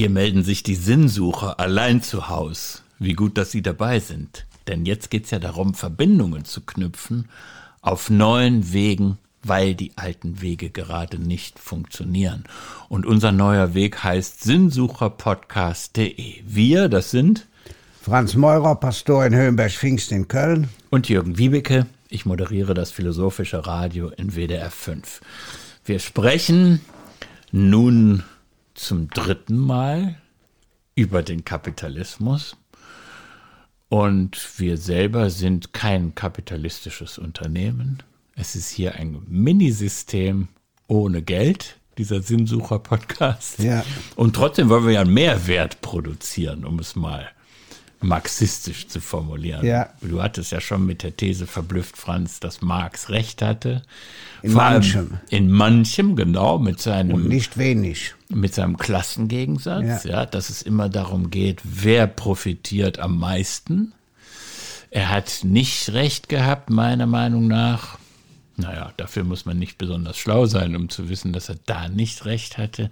Hier melden sich die Sinnsucher allein zu Haus. Wie gut, dass Sie dabei sind. Denn jetzt geht's ja darum, Verbindungen zu knüpfen auf neuen Wegen, weil die alten Wege gerade nicht funktionieren. Und unser neuer Weg heißt sinnsucherpodcast.de. Wir, das sind Franz Meurer, Pastor in Höhenberg-Pfingst in Köln. Und Jürgen Wiebeke. Ich moderiere das philosophische Radio in WDR 5. Wir sprechen nun zum dritten Mal über den Kapitalismus. Und wir selber sind kein kapitalistisches Unternehmen. Es ist hier ein Minisystem ohne Geld, dieser Sinnsucher-Podcast. Ja. Und trotzdem wollen wir ja einen Mehrwert produzieren, um es mal marxistisch zu formulieren. Ja. Du hattest ja schon mit der These verblüfft, Franz, dass Marx recht hatte. In Vor manchem. In manchem, genau, mit seinem Und nicht wenig. Mit seinem Klassengegensatz, ja. Ja. dass es immer darum geht, wer profitiert am meisten. Er hat nicht recht gehabt, meiner Meinung nach. Naja, dafür muss man nicht besonders schlau sein, um zu wissen, dass er da nicht recht hatte,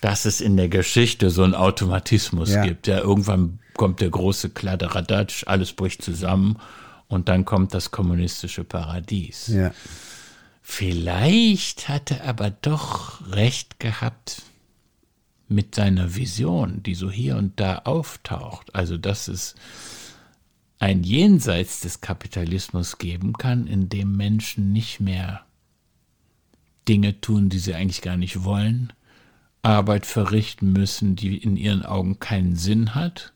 dass es in der Geschichte so einen Automatismus Ja. gibt. Ja, irgendwann kommt der große Kladderadatsch, alles bricht zusammen und dann kommt das kommunistische Paradies. Ja. Vielleicht hat er aber doch recht gehabt mit seiner Vision, die so hier und da auftaucht. Also, dass es ein Jenseits des Kapitalismus geben kann, in dem Menschen nicht mehr Dinge tun, die sie eigentlich gar nicht wollen, Arbeit verrichten müssen, die in ihren Augen keinen Sinn hat,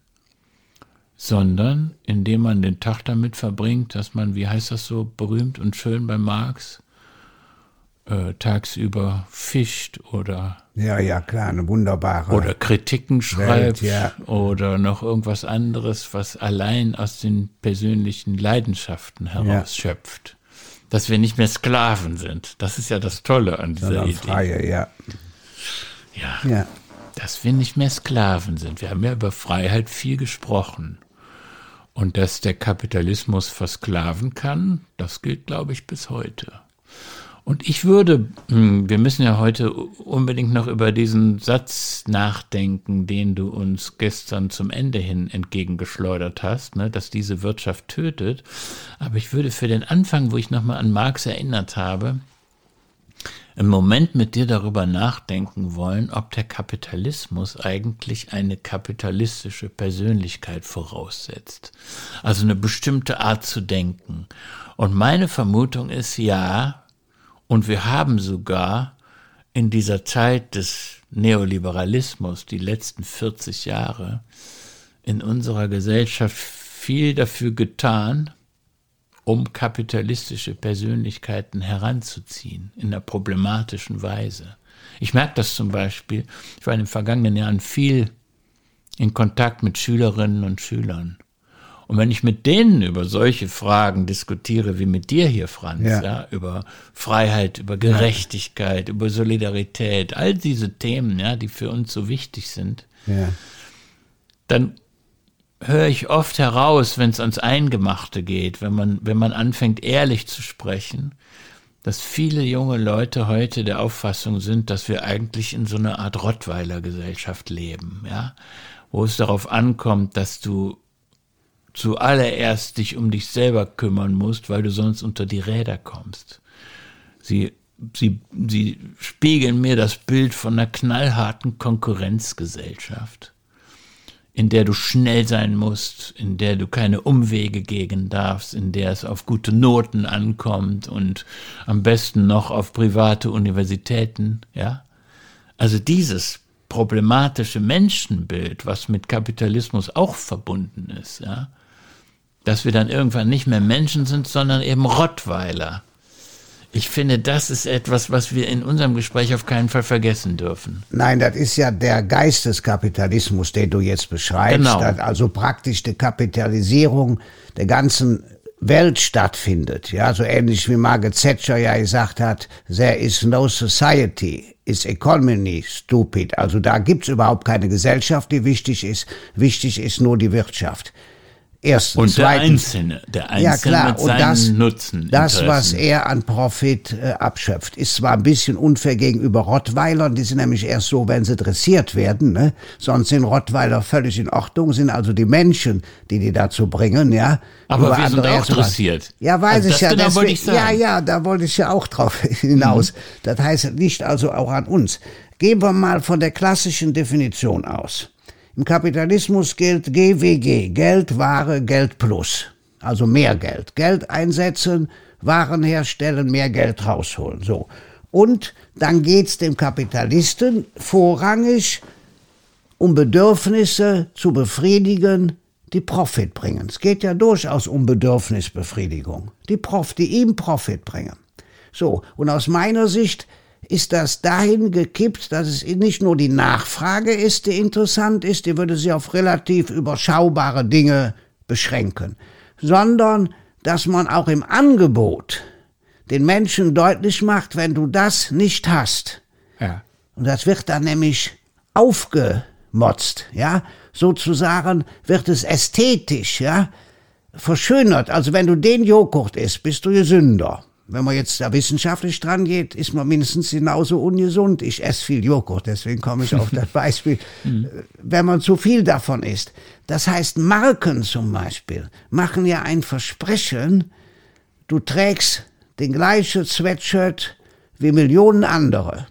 sondern indem man den Tag damit verbringt, dass man, wie heißt das so berühmt und schön bei Marx, äh, tagsüber fischt oder, Ja, ja, klar, eine wunderbare. oder Kritiken schreibt ja. oder noch irgendwas anderes, was allein aus den persönlichen Leidenschaften herausschöpft. Dass wir nicht mehr Sklaven sind. Das ist ja das Tolle an dieser sondern Idee. freie, ja. Ja. Ja. dass wir nicht mehr Sklaven sind. Wir haben ja über Freiheit viel gesprochen. Und dass der Kapitalismus versklaven kann, das gilt, glaube ich, bis heute. Und ich würde, hm, wir müssen ja heute unbedingt noch über diesen Satz nachdenken, den du uns gestern zum Ende hin entgegengeschleudert hast, ne, dass diese Wirtschaft tötet. Aber ich würde für den Anfang, wo ich nochmal an Marx erinnert habe, einen Moment mit dir darüber nachdenken wollen, ob der Kapitalismus eigentlich eine kapitalistische Persönlichkeit voraussetzt. Also eine bestimmte Art zu denken. Und meine Vermutung ist ja, und wir haben sogar in dieser Zeit des Neoliberalismus, die letzten 40 Jahre, in unserer Gesellschaft viel dafür getan, um kapitalistische Persönlichkeiten heranzuziehen, in einer problematischen Weise. Ich merke das zum Beispiel, ich war in den vergangenen Jahren viel in Kontakt mit Schülerinnen und Schülern. Und wenn ich mit denen über solche Fragen diskutiere, wie mit dir hier, Franz, ja. Ja. über Freiheit, über Gerechtigkeit, über Solidarität, all diese Themen, ja, die für uns so wichtig sind, Ja. dann höre ich oft heraus, wenn es ans Eingemachte geht, wenn man, wenn man anfängt, ehrlich zu sprechen, dass viele junge Leute heute der Auffassung sind, dass wir eigentlich in so einer Art Rottweiler-Gesellschaft leben, ja, wo es darauf ankommt, dass du zuallererst dich um dich selber kümmern musst, weil du sonst unter die Räder kommst. Sie, sie, sie spiegeln mir das Bild von einer knallharten Konkurrenzgesellschaft, in der du schnell sein musst, in der du keine Umwege gehen darfst, in der es auf gute Noten ankommt und am besten noch auf private Universitäten, ja. Also dieses problematische Menschenbild, was mit Kapitalismus auch verbunden ist, ja, dass wir dann irgendwann nicht mehr Menschen sind, sondern eben Rottweiler. Ich finde, das ist etwas, was wir in unserem Gespräch auf keinen Fall vergessen dürfen. Nein, das ist ja der Geisteskapitalismus, den du jetzt beschreibst. Genau. Also praktisch die Kapitalisierung der ganzen Welt stattfindet. Ja, so ähnlich wie Margaret Thatcher ja gesagt hat, there is no society, is economy stupid. Also da gibt's überhaupt keine Gesellschaft, die wichtig ist. Wichtig ist nur die Wirtschaft. Erstens. Und der Zweitens, Einzelne, der Einzelne ja, klar. mit Und seinen das, Nutzen. das, was er an Profit äh, abschöpft, ist zwar ein bisschen unfair gegenüber Rottweilern, die sind nämlich erst so, wenn sie dressiert werden. Ne? Sonst sind Rottweiler völlig in Ordnung, sind also die Menschen, die die dazu bringen, ja. Aber Über wir sind andere auch dressiert. Ja, weiß Also ich ja. genau wollte deswegen- ich sagen. Ja, ja, da wollte ich ja auch drauf hinaus. Das heißt, liegt also auch an uns. Gehen wir mal von der klassischen Definition aus. Im Kapitalismus gilt GWG, Geld, Ware, Geld plus. Also mehr Geld. Geld einsetzen, Waren herstellen, mehr Geld rausholen. So. Und dann geht's dem Kapitalisten vorrangig um Bedürfnisse zu befriedigen, die Profit bringen. Es geht ja durchaus um Bedürfnisbefriedigung, die, Prof, die ihm Profit bringen. So, und aus meiner Sicht ist das dahin gekippt, dass es nicht nur die Nachfrage ist, die interessant ist, die würde sich auf relativ überschaubare Dinge beschränken, sondern dass man auch im Angebot den Menschen deutlich macht, wenn du das nicht hast, Ja. und das wird dann nämlich aufgemotzt, ja. Sozusagen wird es ästhetisch, ja, verschönert. Also wenn du den Joghurt isst, bist du Gesünder. Wenn man jetzt da wissenschaftlich dran geht, ist man mindestens genauso ungesund. Ich esse viel Joghurt, deswegen komme ich auf das Beispiel. Wenn man zu viel davon isst. Das heißt, Marken zum Beispiel machen ja ein Versprechen, du trägst den gleichen Sweatshirt wie Millionen andere,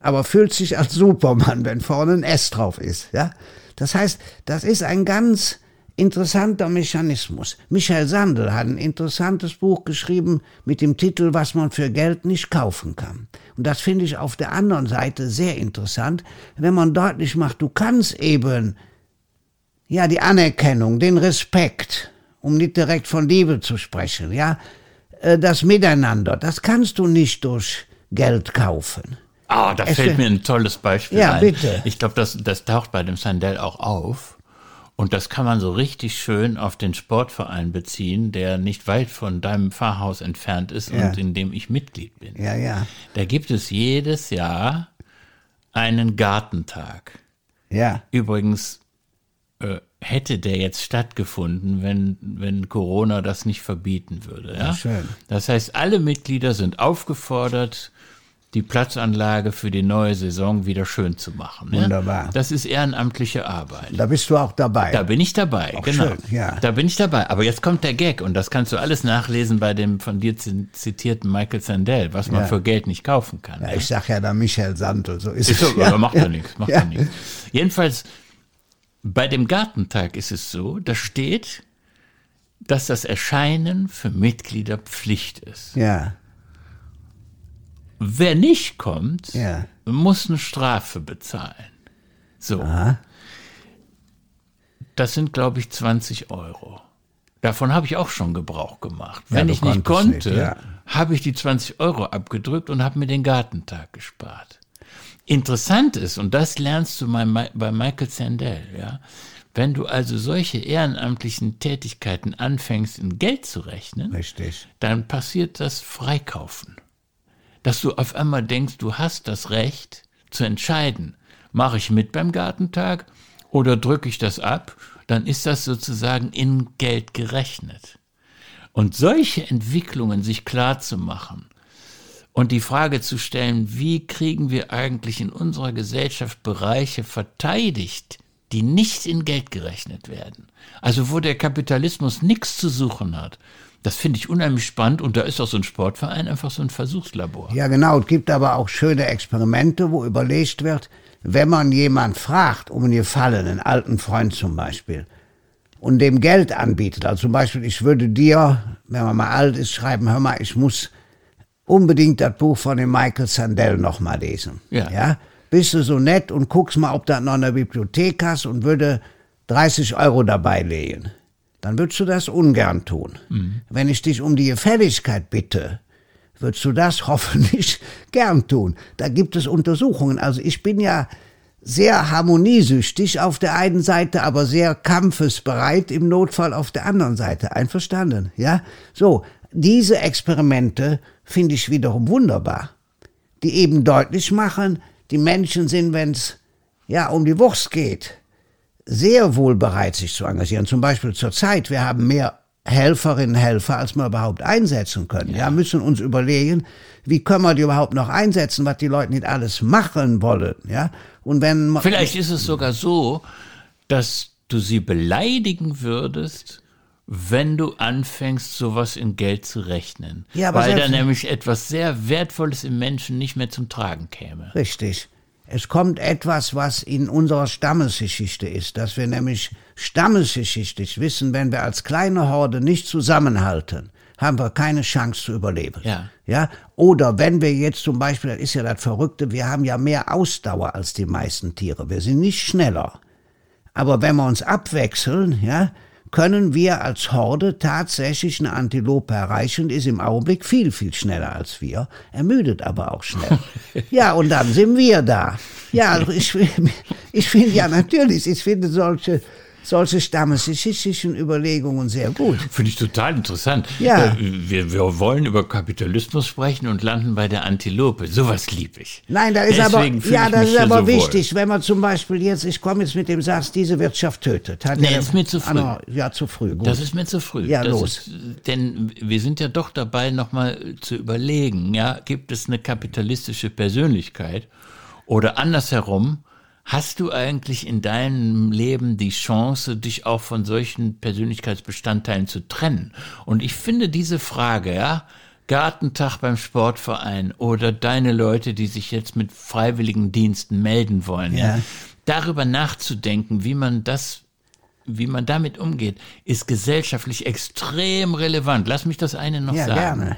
aber fühlt sich als Superman, wenn vorne ein S drauf ist. Ja? Das heißt, das ist ein ganz interessanter Mechanismus. Michael Sandel hat ein interessantes Buch geschrieben mit dem Titel Was man für Geld nicht kaufen kann. Und das finde ich auf der anderen Seite sehr interessant, wenn man deutlich macht, du kannst eben ja, die Anerkennung, den Respekt, um nicht direkt von Liebe zu sprechen, ja, äh, das Miteinander, das kannst du nicht durch Geld kaufen. Ah, da Es fällt mir ein tolles Beispiel Ja, ein. bitte. Ich glaube, das, das taucht bei dem Sandell auch auf. Und das kann man so richtig schön auf den Sportverein beziehen, der nicht weit von deinem Pfarrhaus entfernt ist Ja. und in dem ich Mitglied bin. Ja, ja, Da gibt es jedes Jahr einen Gartentag. ja, Übrigens äh, hätte der jetzt stattgefunden, wenn, wenn Corona das nicht verbieten würde. Ja? schön. Das heißt, alle Mitglieder sind aufgefordert, die Platzanlage für die neue Saison wieder schön zu machen. Ja? Wunderbar. Das ist ehrenamtliche Arbeit. da bist du auch dabei. Da bin ich dabei, genau. schön, ja. Da bin ich dabei. Aber jetzt kommt der Gag und das kannst du alles nachlesen bei dem von dir zitierten Michael Sandel, was man Ja. für Geld nicht kaufen kann. ja, ich sag ja da Michael Sandel, so ist, Ist es. so, aber macht ja, nichts, macht ja. Ja. nichts. Jedenfalls, bei dem Gartentag ist es so, da steht, dass das Erscheinen für Mitglieder Pflicht ist. Ja, Wer nicht kommt, Ja. muss eine Strafe bezahlen. So. Das sind, glaube ich, 20 Euro. Davon habe ich auch schon Gebrauch gemacht. Ja, Wenn ich nicht konnte, ja. habe ich die 20 Euro abgedrückt und habe mir den Gartentag gespart. Interessant ist, und das lernst du bei Michael Sandel, ja, wenn du also solche ehrenamtlichen Tätigkeiten anfängst, in Geld zu rechnen, richtig. dann passiert das Freikaufen. Dass du auf einmal denkst, du hast das Recht zu entscheiden, mache ich mit beim Gartentag oder drücke ich das ab, dann ist das sozusagen in Geld gerechnet. Und solche Entwicklungen sich klar zu machen und die Frage zu stellen, wie kriegen wir eigentlich in unserer Gesellschaft Bereiche verteidigt, die nicht in Geld gerechnet werden. Also wo der Kapitalismus nichts zu suchen hat. Das finde ich unheimlich spannend und da ist auch so ein Sportverein einfach so ein Versuchslabor. Ja, genau. Es gibt aber auch schöne Experimente, wo überlegt wird, wenn man jemand fragt, um einen Gefallen, einen alten Freund zum Beispiel, und dem Geld anbietet, also zum Beispiel, ich würde dir, wenn man mal alt ist, schreiben, hör mal, ich muss unbedingt das Buch von dem Michael Sandel noch mal lesen. Ja. ja. Bist du so nett und guckst mal, ob du noch in der Bibliothek hast und würde 30 Euro dabei legen. Dann würdest du das ungern tun. Wenn ich dich um die Gefälligkeit bitte, würdest du das hoffentlich gern tun. Da gibt es Untersuchungen. Also ich bin ja sehr harmoniesüchtig auf der einen Seite, aber sehr kampfesbereit im Notfall auf der anderen Seite. Einverstanden? Ja? So. Diese Experimente finde ich wiederum wunderbar. Die eben deutlich machen, die Menschen sind, wenn es ja um die Wurst geht, sehr wohl bereit, sich zu engagieren. Zum Beispiel zurzeit, wir haben mehr Helferinnen Helfer, als wir überhaupt einsetzen können. Ja, müssen uns überlegen, wie können wir die überhaupt noch einsetzen, was die Leute nicht alles machen wollen. Ja, und wenn vielleicht ist es sogar so, dass du sie beleidigen würdest, wenn du anfängst, sowas in Geld zu rechnen. Ja, weil da nämlich etwas sehr Wertvolles im Menschen nicht mehr zum Tragen käme. Richtig. Es kommt etwas, was in unserer Stammesgeschichte ist, dass wir nämlich stammesgeschichtlich wissen, wenn wir als kleine Horde nicht zusammenhalten, haben wir keine Chance zu überleben. Ja. ja. Oder wenn wir jetzt zum Beispiel, das ist ja das Verrückte, wir haben ja mehr Ausdauer als die meisten Tiere. Wir sind nicht schneller. Aber wenn wir uns abwechseln, ja, können wir als Horde tatsächlich eine Antilope erreichen und ist im Augenblick viel, viel schneller als wir, ermüdet aber auch schnell. ja, und dann sind wir da. Ja, also ich, ich finde ja natürlich, ich finde solche solche stammesgeschichtlichen Überlegungen sehr gut. Finde ich total interessant. Ja. Äh, wir, wir wollen über Kapitalismus sprechen und landen bei der Antilope. Sowas liebe ich. Nein, da ist Deswegen aber, ja, das ist aber so wichtig, wohl. wenn man zum Beispiel jetzt, ich komme jetzt mit dem Satz, diese Wirtschaft tötet. Hat nee, ist mir zu früh. Ah, ja, zu früh. Gut. Das ist mir zu früh. Ja, das los. Ist, denn wir sind ja doch dabei, nochmal zu überlegen, ja, gibt es eine kapitalistische Persönlichkeit oder andersherum, Hast du eigentlich in deinem Leben die Chance, dich auch von solchen Persönlichkeitsbestandteilen zu trennen? Und ich finde diese Frage, ja, Gartentag beim Sportverein oder deine Leute, die sich jetzt mit freiwilligen Diensten melden wollen, ja. ja darüber nachzudenken, wie man das wie man damit umgeht, ist gesellschaftlich extrem relevant. Lass mich das eine noch ja, sagen. Gerne.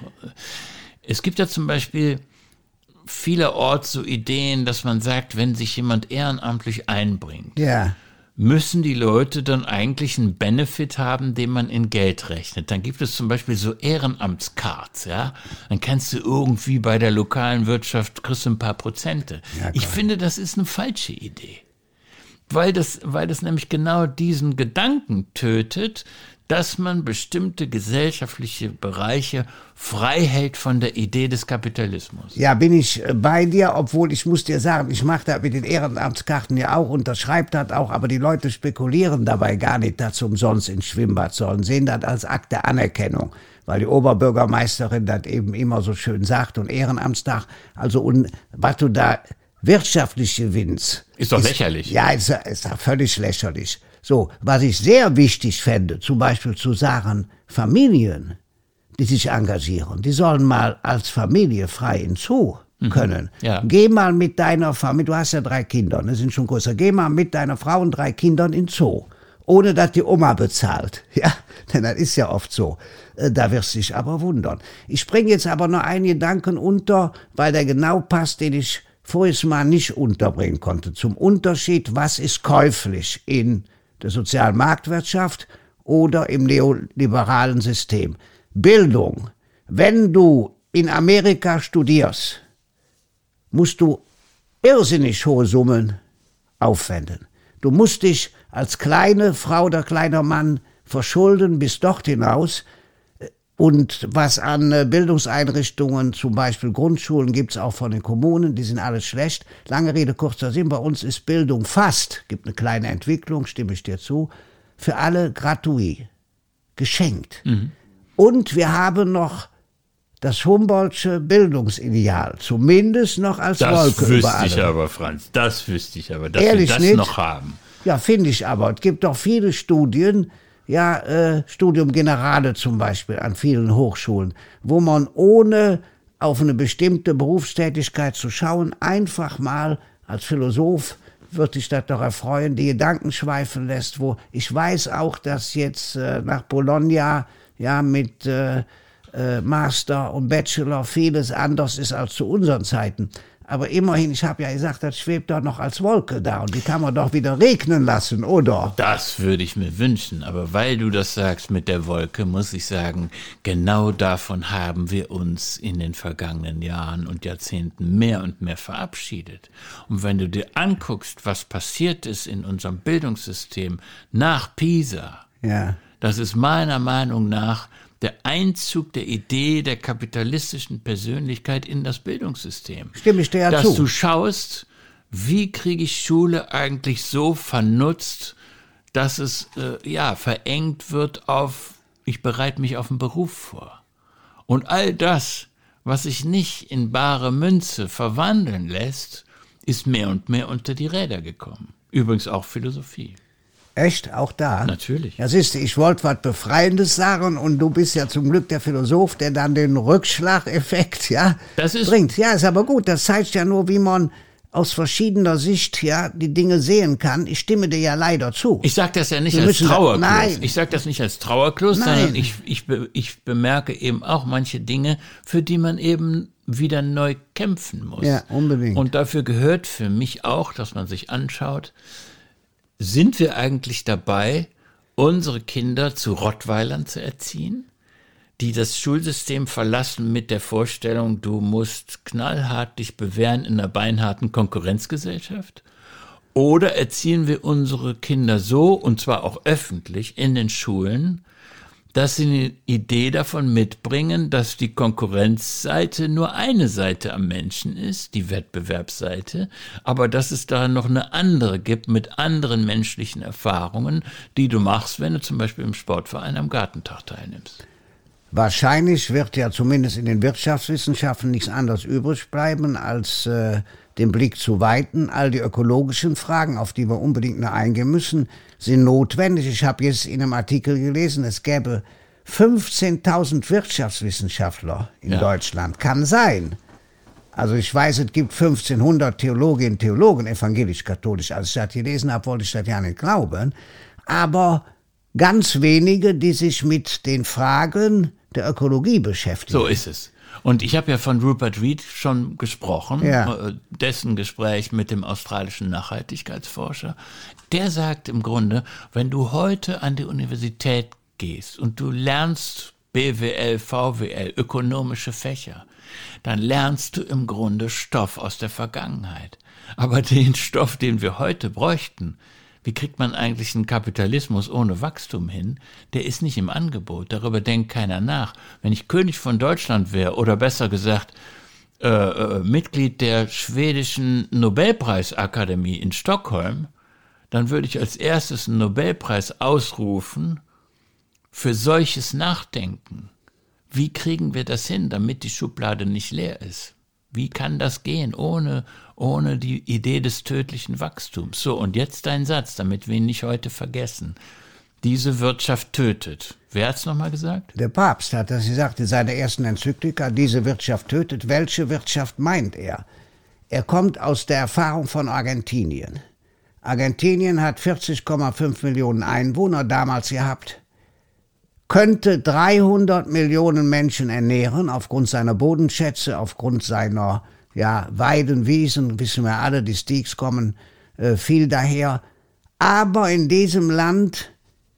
Es gibt ja zum Beispiel vielerorts so Ideen, dass man sagt, wenn sich jemand ehrenamtlich einbringt, ja. müssen die Leute dann eigentlich einen Benefit haben, den man in Geld rechnet. Dann gibt es zum Beispiel so Ehrenamtscards, ja. Dann kannst du irgendwie bei der lokalen Wirtschaft kriegst du ein paar Prozente. Ja, ich finde, das ist eine falsche Idee. Weil das, weil das nämlich genau diesen Gedanken tötet, dass man bestimmte gesellschaftliche Bereiche frei hält von der Idee des Kapitalismus. Ja, bin ich äh, bei dir, obwohl ich muss dir sagen, ich mache da mit den Ehrenamtskarten ja auch, unterschreibt das auch, aber die Leute spekulieren dabei gar nicht, dass sie umsonst ins Schwimmbad sollen, sehen das als Akt der Anerkennung weil die Oberbürgermeisterin das eben immer so schön sagt und Ehrenamtstag, also und was du da wirtschaftlich gewinnst. Ist doch ist, lächerlich. Ja, ist, ist völlig lächerlich. So, was ich sehr wichtig fände, zum Beispiel zu sagen, Familien, die sich engagieren, die sollen mal als Familie frei in Zoo mhm. können. Ja. Geh mal mit deiner Familie, du hast ja drei Kinder, ne, sind schon größer, geh mal mit deiner Frau und drei Kindern in Zoo, ohne dass die Oma bezahlt. Ja, denn das ist ja oft so. Äh, da wirst du dich aber wundern. Ich bringe jetzt aber noch einen Gedanken unter, weil der genau passt, den ich vorhin mal nicht unterbringen konnte. Zum Unterschied, was ist käuflich in der sozialen Marktwirtschaft oder im neoliberalen System. Bildung. Wenn du in Amerika studierst, musst du irrsinnig hohe Summen aufwenden. Du musst dich als kleine Frau oder kleiner Mann verschulden bis dort hinaus. Und was an äh, Bildungseinrichtungen, zum Beispiel Grundschulen, gibt's auch von den Kommunen, die sind alles schlecht. Lange Rede, kurzer Sinn, bei uns ist Bildung fast, gibt eine kleine Entwicklung, stimme ich dir zu, für alle gratuit, geschenkt. Mhm. Und wir haben noch das Humboldtsche Bildungsideal, zumindest noch als das Wolke Das wüsste ich aber, Franz, das wüsste ich aber, dass Ehrlich wir das nicht? noch haben. Ja, finde ich aber. Es gibt doch viele Studien, ja, äh, Studium Generale zum Beispiel an vielen Hochschulen, wo man ohne auf eine bestimmte Berufstätigkeit zu schauen, einfach mal als Philosoph würde ich das doch erfreuen, die Gedanken schweifen lässt, wo ich weiß auch, dass jetzt äh, nach Bologna ja mit äh, äh, Master und Bachelor vieles anders ist als zu unseren Zeiten. Aber immerhin, ich habe ja gesagt, das schwebt doch noch als Wolke da und die kann man doch wieder regnen lassen, oder? Das würde ich mir wünschen, aber weil du das sagst mit der Wolke, muss ich sagen, genau davon haben wir uns in den vergangenen Jahren und Jahrzehnten mehr und mehr verabschiedet. Und wenn du dir anguckst, was passiert ist in unserem Bildungssystem nach Pisa, ja. das ist meiner Meinung nach der Einzug der Idee der kapitalistischen Persönlichkeit in das Bildungssystem. Stimme ich dir ja Dass zu. du schaust, wie kriege ich Schule eigentlich so vernutzt, dass es äh, ja verengt wird auf, ich bereite mich auf einen Beruf vor. Und all das, was sich nicht in bare Münze verwandeln lässt, ist mehr und mehr unter die Räder gekommen. Übrigens auch Philosophie. Echt? Auch da? Natürlich. Ja, siehst du, ich wollte was Befreiendes sagen und du bist ja zum Glück der Philosoph, der dann den Rückschlageffekt, ja, Das ist- bringt. Ja, ist aber gut. Das zeigt ja nur, wie man aus verschiedener Sicht, ja, die Dinge sehen kann. Ich stimme dir ja leider zu. Ich sage das ja nicht Wir als Trauerklos. Nein. Ich sage das nicht als Trauerklos, Nein. sondern ich, ich, be, ich bemerke eben auch manche Dinge, für die man eben wieder neu kämpfen muss. Ja, unbedingt. Und dafür gehört für mich auch, dass man sich anschaut, sind wir eigentlich dabei, unsere Kinder zu Rottweilern zu erziehen, die das Schulsystem verlassen mit der Vorstellung, du musst knallhart dich bewähren in einer beinharten Konkurrenzgesellschaft? Oder erziehen wir unsere Kinder so, und zwar auch öffentlich in den Schulen, dass sie eine Idee davon mitbringen, dass die Konkurrenzseite nur eine Seite am Menschen ist, die Wettbewerbsseite, aber dass es da noch eine andere gibt mit anderen menschlichen Erfahrungen, die du machst, wenn du zum Beispiel im Sportverein am Gartentag teilnimmst. Wahrscheinlich wird ja zumindest in den Wirtschaftswissenschaften nichts anderes übrig bleiben, als äh, den Blick zu weiten. All die ökologischen Fragen, auf die wir unbedingt noch eingehen müssen, sind notwendig. Ich habe jetzt in einem Artikel gelesen, es gäbe 15.000 Wirtschaftswissenschaftler in Ja. Deutschland. Kann sein. Also ich weiß, es gibt 1500 Theologinnen und Theologen, evangelisch-katholisch. Als ich das gelesen habe, wollte ich das ja nicht glauben. Aber ganz wenige, die sich mit den Fragen der Ökologie beschäftigen. So ist es. Und ich habe ja von Rupert Reed schon gesprochen, Ja. äh, dessen Gespräch mit dem australischen Nachhaltigkeitsforscher. Der sagt im Grunde, wenn du heute an die Universität gehst und du lernst BWL, VWL, ökonomische Fächer, dann lernst du im Grunde Stoff aus der Vergangenheit. Aber den Stoff, den wir heute bräuchten, wie kriegt man eigentlich einen Kapitalismus ohne Wachstum hin? Der ist nicht im Angebot. Darüber denkt keiner nach. Wenn ich König von Deutschland wäre, oder besser gesagt, äh, äh, Mitglied der schwedischen Nobelpreisakademie in Stockholm, dann würde ich als erstes einen Nobelpreis ausrufen für solches Nachdenken. Wie kriegen wir das hin, damit die Schublade nicht leer ist? Wie kann das gehen ohne, ohne die Idee des tödlichen Wachstums? So, und jetzt dein Satz, damit wir ihn nicht heute vergessen. Diese Wirtschaft tötet. Wer hat's nochmal gesagt? Der Papst hat das gesagt in seiner ersten Enzyklika, diese Wirtschaft tötet. Welche Wirtschaft meint er? Er kommt aus der Erfahrung von Argentinien. Argentinien hat 40,5 Millionen Einwohner damals gehabt, könnte 300 Millionen Menschen ernähren aufgrund seiner Bodenschätze, aufgrund seiner ja, Weiden, Wiesen, wissen wir alle, die Steaks kommen äh, viel daher. Aber in diesem Land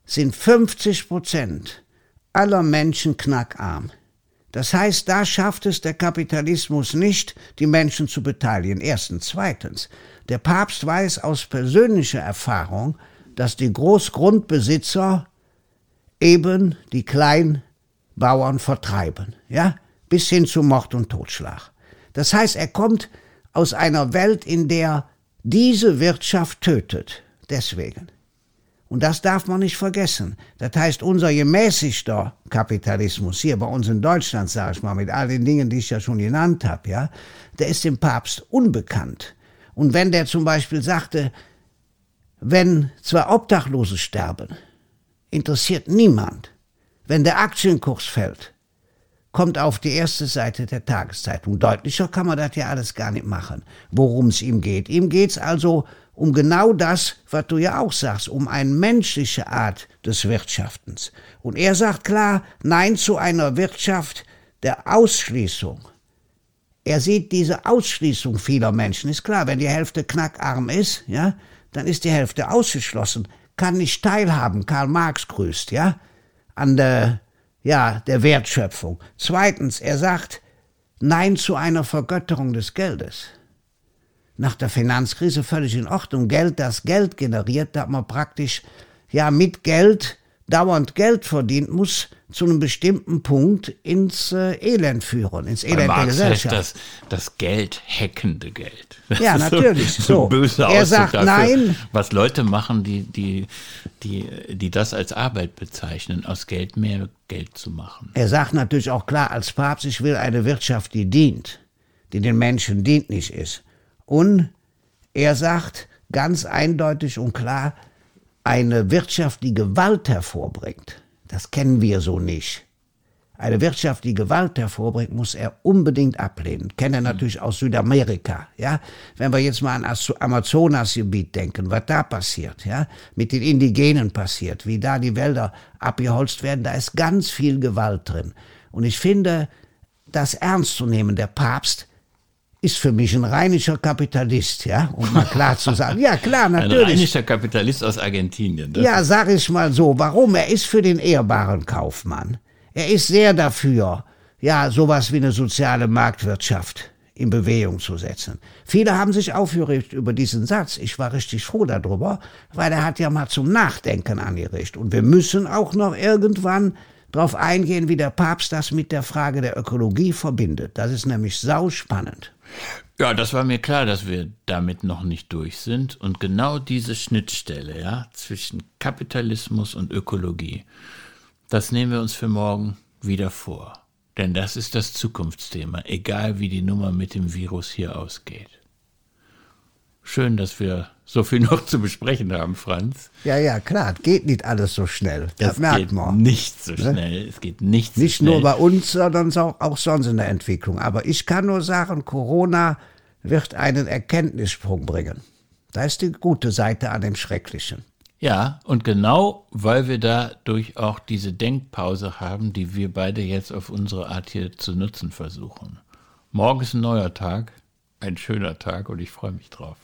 sind 50 Prozent aller Menschen knackarm. Das heißt, da schafft es der Kapitalismus nicht, die Menschen zu beteiligen. Erstens. Zweitens, der Papst weiß aus persönlicher Erfahrung, dass die Großgrundbesitzer eben die Kleinbauern vertreiben, ja, bis hin zu Mord und Totschlag. Das heißt, er kommt aus einer Welt, in der diese Wirtschaft tötet. Deswegen. Und das darf man nicht vergessen. Das heißt, unser gemäßigter Kapitalismus hier bei uns in Deutschland, sage ich mal, mit all den Dingen, die ich ja schon genannt habe, ja, der ist dem Papst unbekannt. Und wenn der zum Beispiel sagte, wenn zwei Obdachlose sterben, interessiert niemand. Wenn der Aktienkurs fällt, kommt auf die erste Seite der Tageszeitung. Deutlicher kann man das ja alles gar nicht machen, worum es ihm geht. Ihm geht's also um genau das, was du ja auch sagst, um eine menschliche Art des Wirtschaftens. Und er sagt klar, nein zu einer Wirtschaft der Ausschließung. Er sieht diese Ausschließung vieler Menschen. Ist klar, wenn die Hälfte knackarm ist, ja, dann ist die Hälfte ausgeschlossen, kann nicht teilhaben. Karl Marx grüßt, ja, an der, ja, der Wertschöpfung. Zweitens, er sagt Nein zu einer Vergötterung des Geldes. Nach der Finanzkrise völlig in Ordnung. Geld, das Geld generiert, da hat man praktisch, ja, mit Geld dauernd Geld verdient, muss zu einem bestimmten Punkt ins äh, Elend führen, ins Elend Marx der Gesellschaft. Das, das Geld, hackende Geld. Das Ja, natürlich, So, so. ein böser Er Ausdruck sagt dafür, nein. Was Leute machen, die, die, die, die das als Arbeit bezeichnen, aus Geld mehr Geld zu machen. Er sagt natürlich auch klar als Papst, ich will eine Wirtschaft, die dient, die den Menschen dienlich ist. Und er sagt ganz eindeutig und klar, eine Wirtschaft, die Gewalt hervorbringt, das kennen wir so nicht. Eine Wirtschaft, die Gewalt hervorbringt, muss er unbedingt ablehnen. Kennen er natürlich aus Südamerika, ja. Wenn wir jetzt mal an das Amazonasgebiet denken, was da passiert, ja, mit den Indigenen passiert, wie da die Wälder abgeholzt werden, da ist ganz viel Gewalt drin. Und ich finde, das ernst zu nehmen, der Papst ist für mich ein rheinischer Kapitalist, ja, um mal klar zu sagen. Ja, klar, Ein natürlich. rheinischer Kapitalist aus Argentinien. Ja, sag ich mal so. Warum? Er ist für den ehrbaren Kaufmann. Er ist sehr dafür, ja, sowas wie eine soziale Marktwirtschaft in Bewegung zu setzen. Viele haben sich aufgeregt über diesen Satz. Ich war richtig froh darüber, weil er hat ja mal zum Nachdenken angeregt. Und wir müssen auch noch irgendwann darauf eingehen, wie der Papst das mit der Frage der Ökologie verbindet. Das ist nämlich sauspannend. Ja, das war mir klar, dass wir damit noch nicht durch sind. Und genau diese Schnittstelle, ja, zwischen Kapitalismus und Ökologie, das nehmen wir uns für morgen wieder vor. Denn das ist das Zukunftsthema, egal wie die Nummer mit dem Virus hier ausgeht. Schön, dass wir so viel noch zu besprechen haben, Franz. Ja, ja, klar, geht nicht alles so schnell. Das, Es merkt geht man. nicht so schnell. Es geht nicht so Nicht schnell. nur bei uns, sondern auch, auch sonst in der Entwicklung. Aber ich kann nur sagen, Corona wird einen Erkenntnissprung bringen. Da ist die gute Seite an dem Schrecklichen. Ja, und genau weil wir dadurch auch diese Denkpause haben, die wir beide jetzt auf unsere Art hier zu nutzen versuchen. Morgen ist ein neuer Tag, ein schöner Tag und ich freue mich drauf.